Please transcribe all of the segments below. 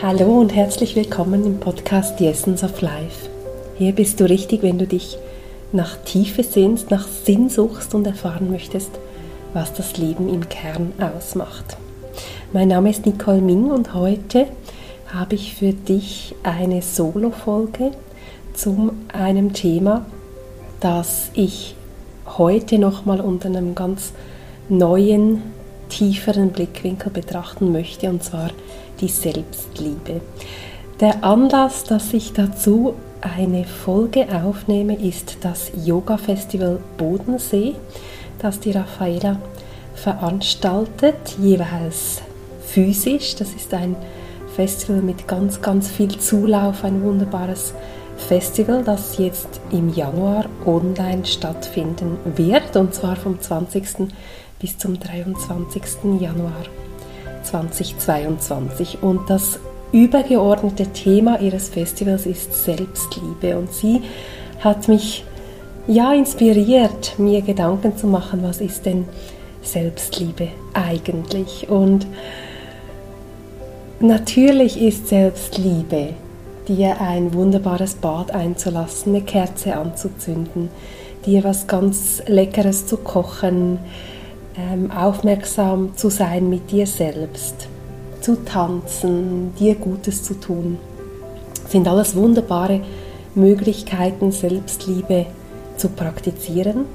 Hallo und herzlich willkommen im Podcast The Essence of Life. Hier bist du richtig, wenn du dich nach Tiefe sehnst, nach Sinn suchst und erfahren möchtest, was das Leben im Kern ausmacht. Mein Name ist Nicole Ming und heute habe ich für dich eine Solo-Folge zu einem Thema, das ich heute nochmal unter einem ganz neuen, tieferen Blickwinkel betrachten möchte, und zwar die Selbstliebe. Der Anlass, dass ich dazu eine Folge aufnehme, ist das Yoga Festival Bodensee, das die Raffaella veranstaltet, jeweils physisch. Das ist ein Festival mit ganz, ganz viel Zulauf, ein wunderbares Festival, das jetzt im Januar online stattfinden wird, und zwar vom 20. bis zum 23. Januar 2022. Und das übergeordnete Thema ihres Festivals ist Selbstliebe. Und sie hat mich ja inspiriert, mir Gedanken zu machen, was ist denn Selbstliebe eigentlich? Und natürlich ist Selbstliebe dir ein wunderbares Bad einzulassen, eine Kerze anzuzünden, dir was ganz Leckeres zu kochen, aufmerksam zu sein mit dir selbst, zu tanzen, dir Gutes zu tun, sind alles wunderbare Möglichkeiten, Selbstliebe zu praktizieren.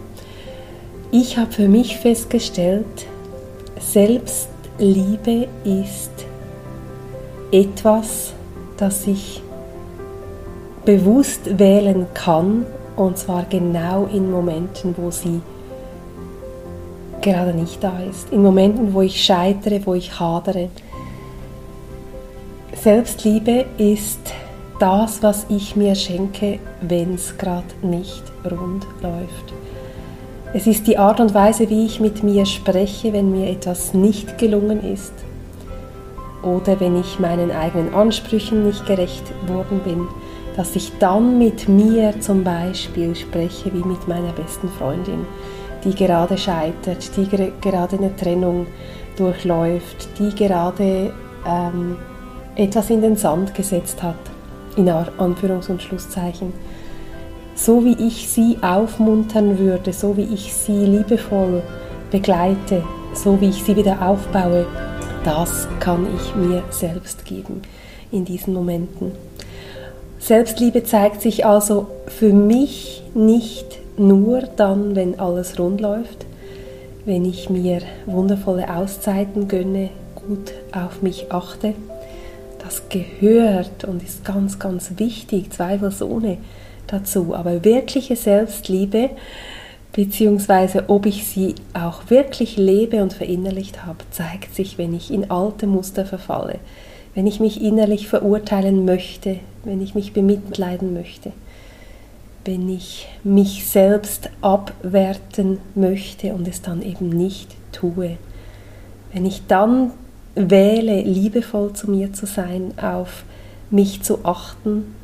Ich habe für mich festgestellt, Selbstliebe ist etwas, das ich bewusst wählen kann, und zwar genau in Momenten, wo sie gerade nicht da ist. In Momenten, wo ich scheitere, wo ich hadere. Selbstliebe ist das, was ich mir schenke, wenn es gerade nicht rund läuft. Es ist die Art und Weise, wie ich mit mir spreche, wenn mir etwas nicht gelungen ist oder wenn ich meinen eigenen Ansprüchen nicht gerecht worden bin, dass ich dann mit mir zum Beispiel spreche wie mit meiner besten Freundin, die gerade scheitert, die gerade eine Trennung durchläuft, die gerade ähm, etwas in den Sand gesetzt hat, in Anführungs- und Schlusszeichen. So wie ich sie aufmuntern würde, so wie ich sie liebevoll begleite, so wie ich sie wieder aufbaue, das kann ich mir selbst geben in diesen Momenten. Selbstliebe zeigt sich also für mich nicht nur dann, wenn alles rund läuft, wenn ich mir wundervolle Auszeiten gönne, gut auf mich achte. Das gehört und ist ganz, ganz wichtig, zweifelsohne dazu. Aber wirkliche Selbstliebe, beziehungsweise ob ich sie auch wirklich lebe und verinnerlicht habe, zeigt sich, wenn ich in alte Muster verfalle, wenn ich mich innerlich verurteilen möchte, wenn ich mich bemitleiden möchte wenn ich mich selbst abwerten möchte und es dann eben nicht tue. Wenn ich dann wähle, liebevoll zu mir zu sein, auf mich zu achten,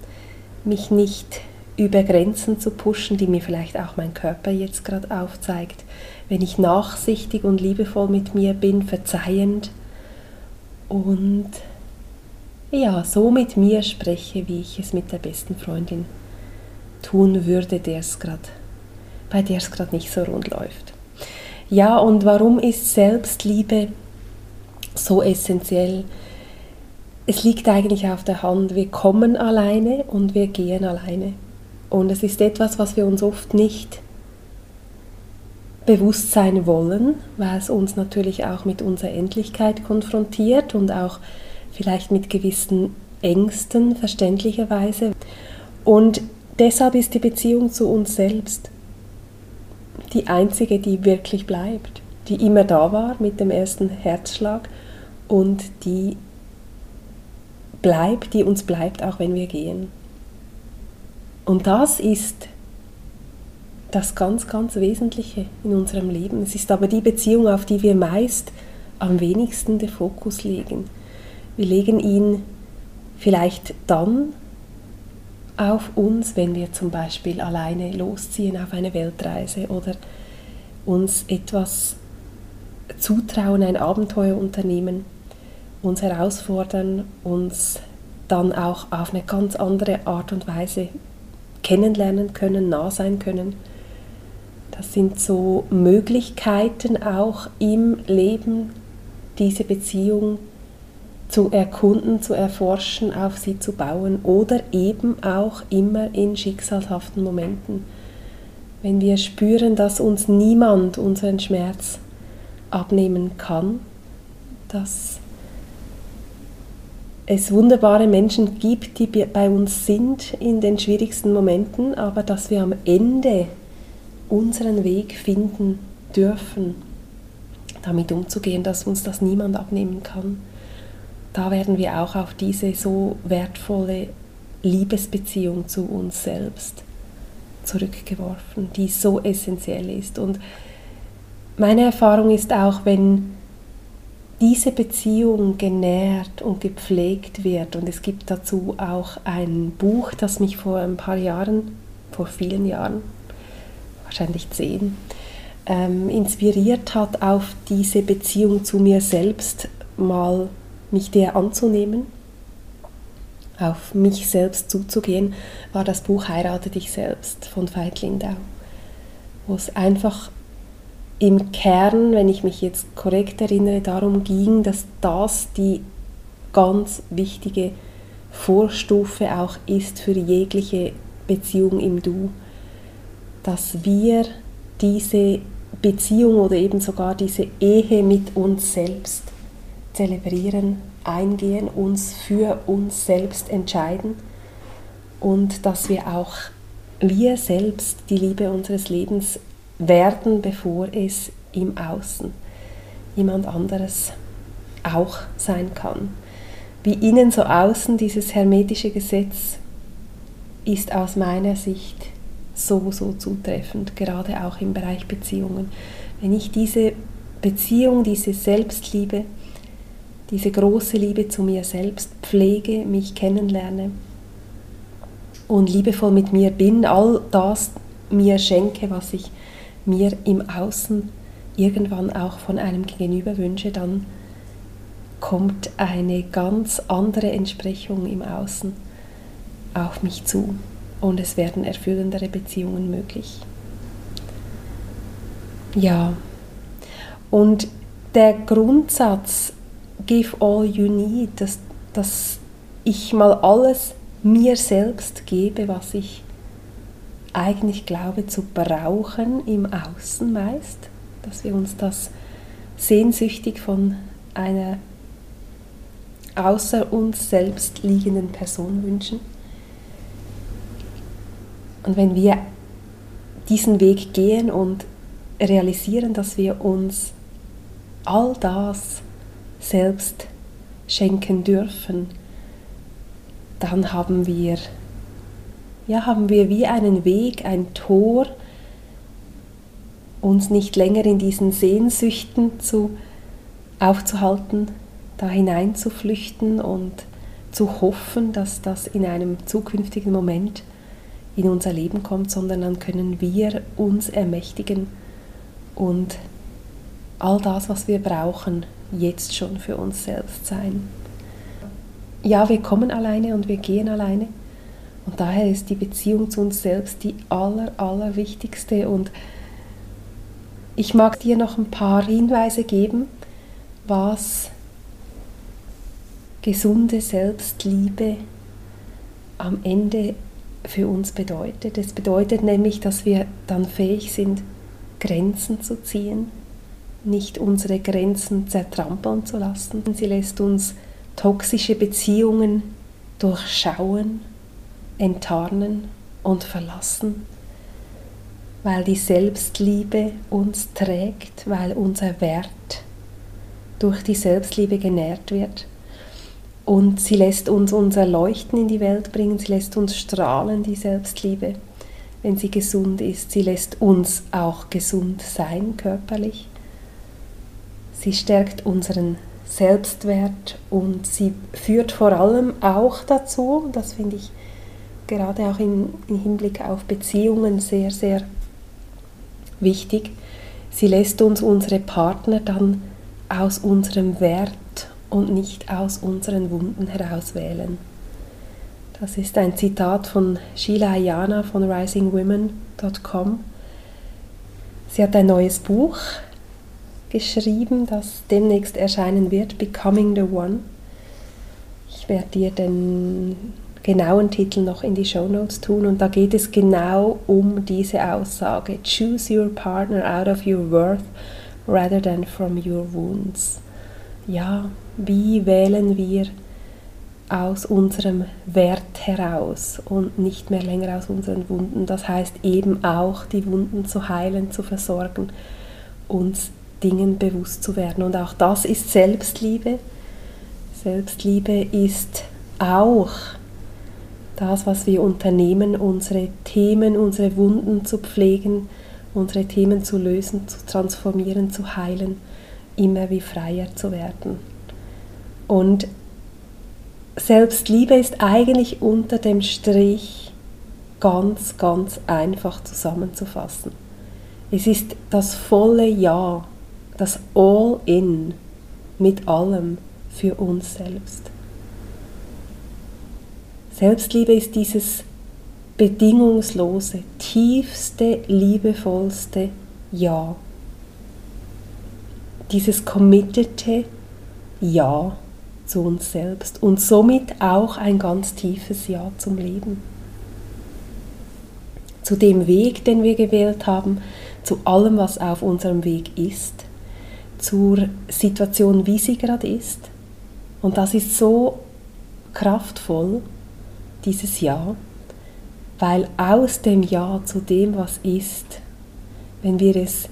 mich nicht über Grenzen zu pushen, die mir vielleicht auch mein Körper jetzt gerade aufzeigt, wenn ich nachsichtig und liebevoll mit mir bin, verzeihend und ja, so mit mir spreche, wie ich es mit der besten Freundin tun würde, der's grad, bei der es gerade nicht so rund läuft. Ja, und warum ist Selbstliebe so essentiell? Es liegt eigentlich auf der Hand, wir kommen alleine und wir gehen alleine. Und es ist etwas, was wir uns oft nicht bewusst sein wollen, weil es uns natürlich auch mit unserer Endlichkeit konfrontiert und auch vielleicht mit gewissen Ängsten, verständlicherweise. Und Deshalb ist die Beziehung zu uns selbst die einzige, die wirklich bleibt, die immer da war mit dem ersten Herzschlag und die bleibt, die uns bleibt, auch wenn wir gehen. Und das ist das ganz, ganz Wesentliche in unserem Leben. Es ist aber die Beziehung, auf die wir meist am wenigsten den Fokus legen. Wir legen ihn vielleicht dann auf uns, wenn wir zum Beispiel alleine losziehen auf eine Weltreise oder uns etwas zutrauen, ein Abenteuer unternehmen, uns herausfordern, uns dann auch auf eine ganz andere Art und Weise kennenlernen können, nah sein können. Das sind so Möglichkeiten auch im Leben, diese Beziehung zu erkunden, zu erforschen, auf sie zu bauen oder eben auch immer in schicksalhaften Momenten. Wenn wir spüren, dass uns niemand unseren Schmerz abnehmen kann, dass es wunderbare Menschen gibt, die bei uns sind in den schwierigsten Momenten, aber dass wir am Ende unseren Weg finden dürfen, damit umzugehen, dass uns das niemand abnehmen kann. Da werden wir auch auf diese so wertvolle Liebesbeziehung zu uns selbst zurückgeworfen, die so essentiell ist. Und meine Erfahrung ist auch, wenn diese Beziehung genährt und gepflegt wird. Und es gibt dazu auch ein Buch, das mich vor ein paar Jahren, vor vielen Jahren, wahrscheinlich zehn, ähm, inspiriert hat, auf diese Beziehung zu mir selbst mal mich der anzunehmen, auf mich selbst zuzugehen, war das Buch Heirate dich selbst von Veit Lindau, wo es einfach im Kern, wenn ich mich jetzt korrekt erinnere, darum ging, dass das die ganz wichtige Vorstufe auch ist für jegliche Beziehung im Du, dass wir diese Beziehung oder eben sogar diese Ehe mit uns selbst zelebrieren, eingehen, uns für uns selbst entscheiden und dass wir auch wir selbst die Liebe unseres Lebens werden, bevor es im Außen jemand anderes auch sein kann. Wie innen so außen dieses hermetische Gesetz ist aus meiner Sicht so, so zutreffend, gerade auch im Bereich Beziehungen. Wenn ich diese Beziehung, diese Selbstliebe, diese große Liebe zu mir selbst pflege, mich kennenlerne und liebevoll mit mir bin, all das mir schenke, was ich mir im Außen irgendwann auch von einem Gegenüber wünsche, dann kommt eine ganz andere Entsprechung im Außen auf mich zu und es werden erfüllendere Beziehungen möglich. Ja, und der Grundsatz Give all you need, dass, dass ich mal alles mir selbst gebe, was ich eigentlich glaube zu brauchen im Außen meist, dass wir uns das sehnsüchtig von einer außer uns selbst liegenden Person wünschen. Und wenn wir diesen Weg gehen und realisieren, dass wir uns all das selbst schenken dürfen, dann haben wir ja, haben wir wie einen Weg, ein Tor, uns nicht länger in diesen Sehnsüchten zu, aufzuhalten, da hineinzuflüchten und zu hoffen, dass das in einem zukünftigen Moment in unser Leben kommt, sondern dann können wir uns ermächtigen und all das, was wir brauchen, jetzt schon für uns selbst sein. Ja, wir kommen alleine und wir gehen alleine. Und daher ist die Beziehung zu uns selbst die aller, aller wichtigste. Und ich mag dir noch ein paar Hinweise geben, was gesunde Selbstliebe am Ende für uns bedeutet. Es bedeutet nämlich, dass wir dann fähig sind, Grenzen zu ziehen, nicht unsere Grenzen zertrampeln zu lassen. Sie lässt uns toxische Beziehungen durchschauen enttarnen und verlassen, weil die Selbstliebe uns trägt, weil unser Wert durch die Selbstliebe genährt wird. Und sie lässt uns unser Leuchten in die Welt bringen, sie lässt uns strahlen, die Selbstliebe, wenn sie gesund ist. Sie lässt uns auch gesund sein körperlich. Sie stärkt unseren Selbstwert und sie führt vor allem auch dazu, das finde ich gerade auch im, Hinblick auf Beziehungen sehr, sehr wichtig. Sie lässt uns unsere Partner dann aus unserem Wert und nicht aus unseren Wunden heraus wählen. Das ist ein Zitat von Sheila Ayana von risingwomen.com. Sie hat ein neues Buch geschrieben, das demnächst erscheinen wird, Becoming the One. Ich werde dir den genauen Titel noch in die Show Notes tun und da geht es genau um diese Aussage. Choose your partner out of your worth rather than from your wounds. Ja, wie wählen wir aus unserem Wert heraus und nicht mehr länger aus unseren Wunden. Das heißt eben auch, die Wunden zu heilen, zu versorgen, uns Dingen bewusst zu werden. Und auch das ist Selbstliebe. Selbstliebe ist auch das, was wir unternehmen, unsere Themen, unsere Wunden zu pflegen, unsere Themen zu lösen, zu transformieren, zu heilen, immer wie freier zu werden. Und Selbstliebe ist eigentlich unter dem Strich ganz, ganz einfach zusammenzufassen. Es ist das volle Ja, das All-in mit allem für uns selbst. Selbstliebe ist dieses bedingungslose, tiefste, liebevollste Ja. Dieses committete Ja zu uns selbst und somit auch ein ganz tiefes Ja zum Leben. Zu dem Weg, den wir gewählt haben, zu allem, was auf unserem Weg ist, zur Situation, wie sie gerade ist. Und das ist so kraftvoll, dieses Ja, weil aus dem Ja zu dem, was ist, wenn wir es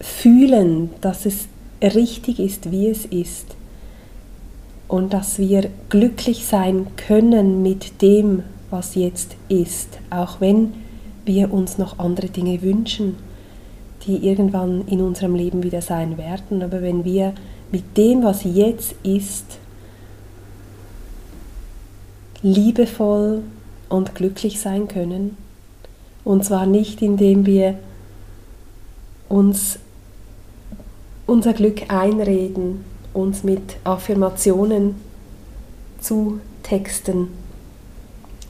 fühlen, dass es richtig ist, wie es ist und dass wir glücklich sein können mit dem, was jetzt ist, auch wenn wir uns noch andere Dinge wünschen, die irgendwann in unserem Leben wieder sein werden. Aber wenn wir mit dem, was jetzt ist, liebevoll und glücklich sein können, und zwar nicht indem wir uns unser Glück einreden, uns mit Affirmationen zu texten,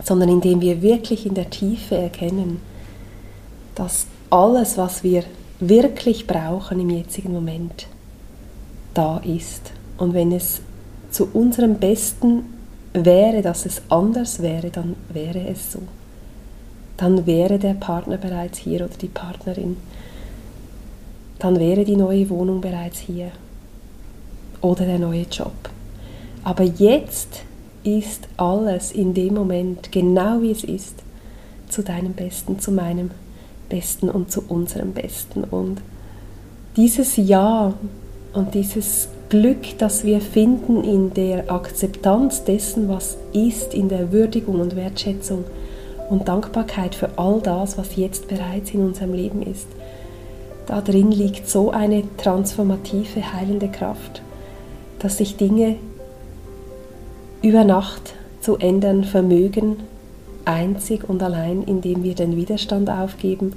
sondern indem wir wirklich in der Tiefe erkennen, dass alles, was wir wirklich brauchen im jetzigen Moment, da ist. Und wenn es zu unserem Besten wäre, dass es anders wäre, dann wäre es so. Dann wäre der Partner bereits hier oder die Partnerin dann wäre die neue Wohnung bereits hier oder der neue Job. Aber jetzt ist alles in dem Moment genau wie es ist, zu deinem Besten, zu meinem Besten und zu unserem Besten. Und dieses Ja und dieses Glück, das wir finden in der Akzeptanz dessen, was ist, in der Würdigung und Wertschätzung und Dankbarkeit für all das, was jetzt bereits in unserem Leben ist, da drin liegt so eine transformative, heilende Kraft, dass sich Dinge über Nacht zu ändern vermögen, einzig und allein, indem wir den Widerstand aufgeben,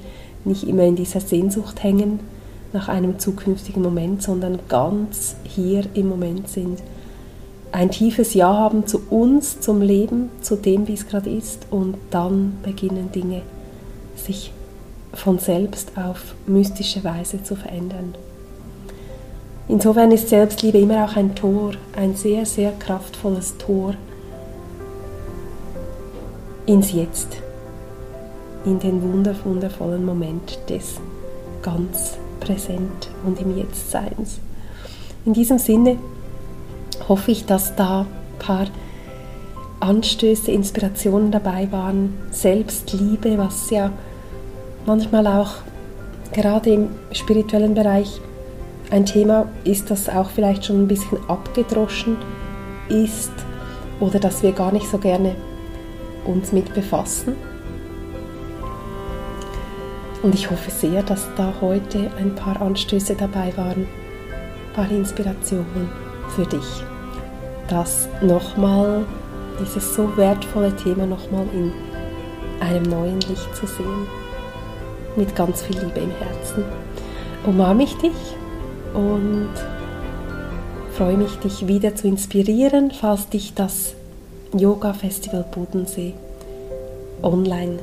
nicht immer in dieser Sehnsucht hängen nach einem zukünftigen Moment, sondern ganz hier im Moment sind. Ein tiefes Ja haben zu uns, zum Leben, zu dem, wie es gerade ist, und dann beginnen Dinge sich von selbst auf mystische Weise zu verändern. Insofern ist Selbstliebe immer auch ein Tor, ein sehr, sehr kraftvolles Tor ins Jetzt, in den wundervollen Moment des ganz präsent und im Jetztseins. In diesem Sinne hoffe ich, dass da ein paar Anstöße, Inspirationen dabei waren. Selbstliebe, was ja manchmal auch gerade im spirituellen Bereich ein Thema ist, das auch vielleicht schon ein bisschen abgedroschen ist oder dass wir gar nicht so gerne uns mit befassen. Und ich hoffe sehr, dass da heute ein paar Anstöße dabei waren, ein paar Inspirationen für dich, das nochmal, dieses so wertvolle Thema nochmal in einem neuen Licht zu sehen mit ganz viel Liebe im Herzen. Umarme ich dich und freue mich, dich wieder zu inspirieren, falls dich das Yoga Festival Bodensee online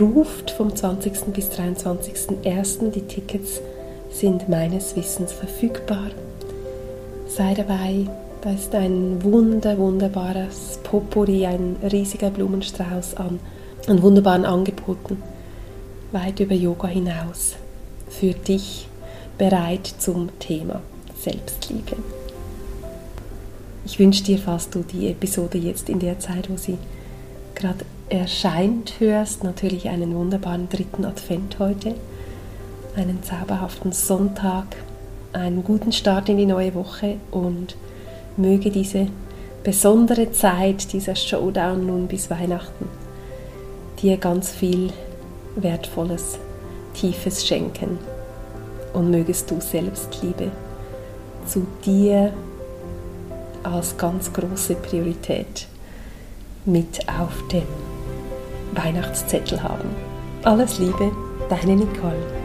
ruft vom 20. bis 23.01. Die Tickets sind meines Wissens verfügbar. Sei dabei, da ist ein wunder, wunderbares Potpourri, ein riesiger Blumenstrauß an, an wunderbaren Angeboten, weit über Yoga hinaus, für dich bereit zum Thema Selbstliebe. Ich wünsche dir, falls du die Episode jetzt in der Zeit, wo sie gerade erscheint, hörst, natürlich einen wunderbaren dritten Advent heute, einen zauberhaften Sonntag, einen guten Start in die neue Woche und möge diese besondere Zeit, dieser Showdown nun bis Weihnachten, dir ganz viel Wertvolles, Tiefes schenken. Und mögest du Selbstliebe zu dir als ganz große Priorität mit auf dem Weihnachtszettel haben. Alles Liebe, deine Nicole.